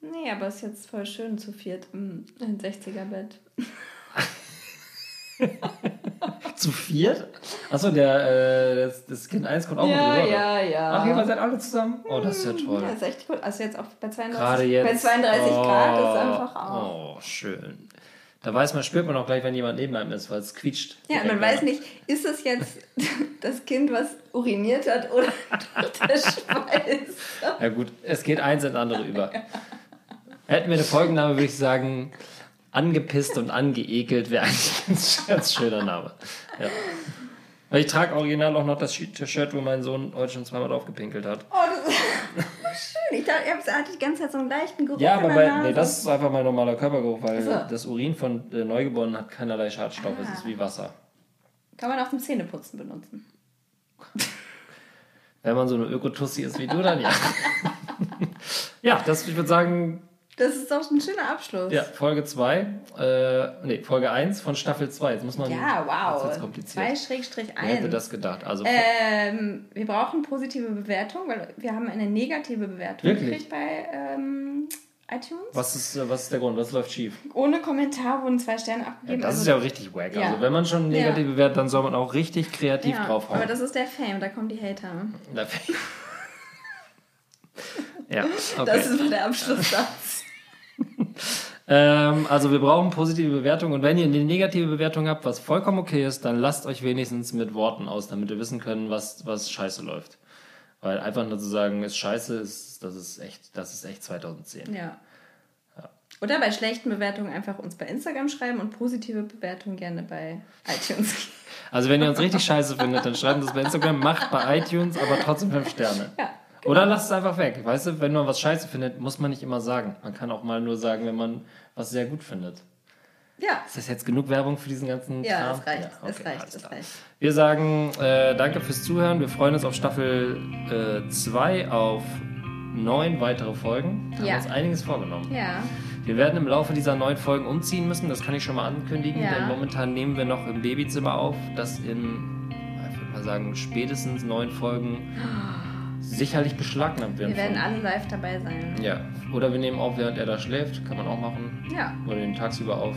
Nee, aber es ist jetzt voll schön zu viert im, im 60er-Bett. Zu viert? Achso, der, äh, das, das Kind 1 kommt auch mit rüber. ja, ja. Ach, ihr seid alle zusammen? Oh, das ist ja toll. Ja, ist echt cool. Also jetzt auch bei 32, Gerade jetzt. bei 32 Grad ist Oh, einfach auch. Oh, schön. Da weiß man, spürt man auch gleich, wenn jemand neben einem ist, weil es quietscht. Ja, man weiß nicht, ist es jetzt das Kind, was uriniert hat oder der Schweiß? Ja gut, es geht eins in andere über. Hätten wir eine Folgenname, würde ich sagen, angepisst und angeekelt wäre eigentlich ein ganz, ganz schöner Name. Ja. Ich trage original auch noch das Shirt, wo mein Sohn heute schon zweimal drauf gepinkelt hat. Oh, das ist schön. Ich dachte, ich hab- hatte die ganze Zeit so einen leichten Geruch Ja, aber bei, nee, das ist einfach mein normaler Körpergeruch, weil so. das Urin von äh, Neugeborenen hat keinerlei Schadstoffe, es Ah. ist wie Wasser. Kann man auch zum Zähneputzen benutzen. Wenn man so eine Ökotussi ist wie du, dann ja. ja, das, ich würde sagen, Das ist doch ein schöner Abschluss. ja, Folge 2, äh, nee, Folge 1 von Staffel 2. Jetzt muss man. Ja, wow. Jetzt wird's kompliziert. 2 Schrägstrich Wer hätte 1. das gedacht? Also, Ähm, wir brauchen positive Bewertung, weil wir haben eine negative Bewertung Wirklich? gekriegt bei ähm, iTunes. was, ist, äh, was ist der Grund? Was läuft schief? Ohne Kommentar wurden zwei Sterne Ja, abgegeben. das also ist ja auch richtig wack. Ja. Also, wenn man schon Ja. negativ bewertet, dann soll man auch richtig kreativ ja, draufhauen. aber das ist der Fame, da kommen die Hater. Da- ja, okay. Das ist mal der Abschlusssatz. Ähm, also wir brauchen positive Bewertungen und wenn ihr eine negative Bewertung habt, was vollkommen okay ist, dann lasst euch wenigstens mit Worten aus, damit wir wissen können, was, was scheiße läuft. Weil einfach nur zu sagen, ist scheiße, ist, das ist echt, das ist echt 2010. ja. Oder bei schlechten Bewertungen einfach uns bei Instagram schreiben und positive Bewertungen gerne bei iTunes. Also wenn ihr uns richtig scheiße findet, dann schreibt uns bei Instagram, macht bei iTunes aber trotzdem 5 Sterne. Ja, genau. Oder lasst es einfach weg. Weißt du, wenn man was scheiße findet, muss man nicht immer sagen. Man kann auch mal nur sagen, wenn man was sehr gut findet. Ja. Ist das jetzt genug Werbung für diesen ganzen Ja, Kram? es reicht. Ja, okay, es reicht, es reicht. Wir sagen äh, danke fürs Zuhören. Wir freuen uns auf Staffel 2 äh, auf neun weitere Folgen. Wir ja. haben uns einiges vorgenommen. Ja. Wir werden im Laufe dieser neun Folgen umziehen müssen, das kann ich schon mal ankündigen, ja. denn momentan nehmen wir noch im Babyzimmer auf, das in, ich würde mal sagen, spätestens neun Folgen sicherlich beschlagnahmt werden. Wir werden alle live dabei sein. Ja, oder wir nehmen auf, während er da schläft, kann man auch machen. Ja. Oder nehmen tagsüber auf.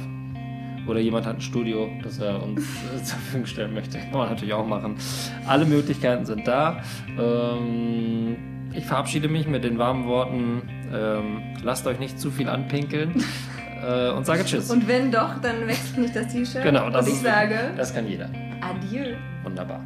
Oder jemand hat ein Studio, das er uns zur Verfügung stellen möchte. Kann man natürlich auch machen. Alle Möglichkeiten sind da. Ähm, ich verabschiede mich mit den warmen Worten, ähm, lasst euch nicht zu viel anpinkeln äh, und sage Tschüss. Und wenn doch, dann wechselt nicht das T-Shirt. Genau, das und ich ist, sage, das kann jeder. Adieu. Wunderbar.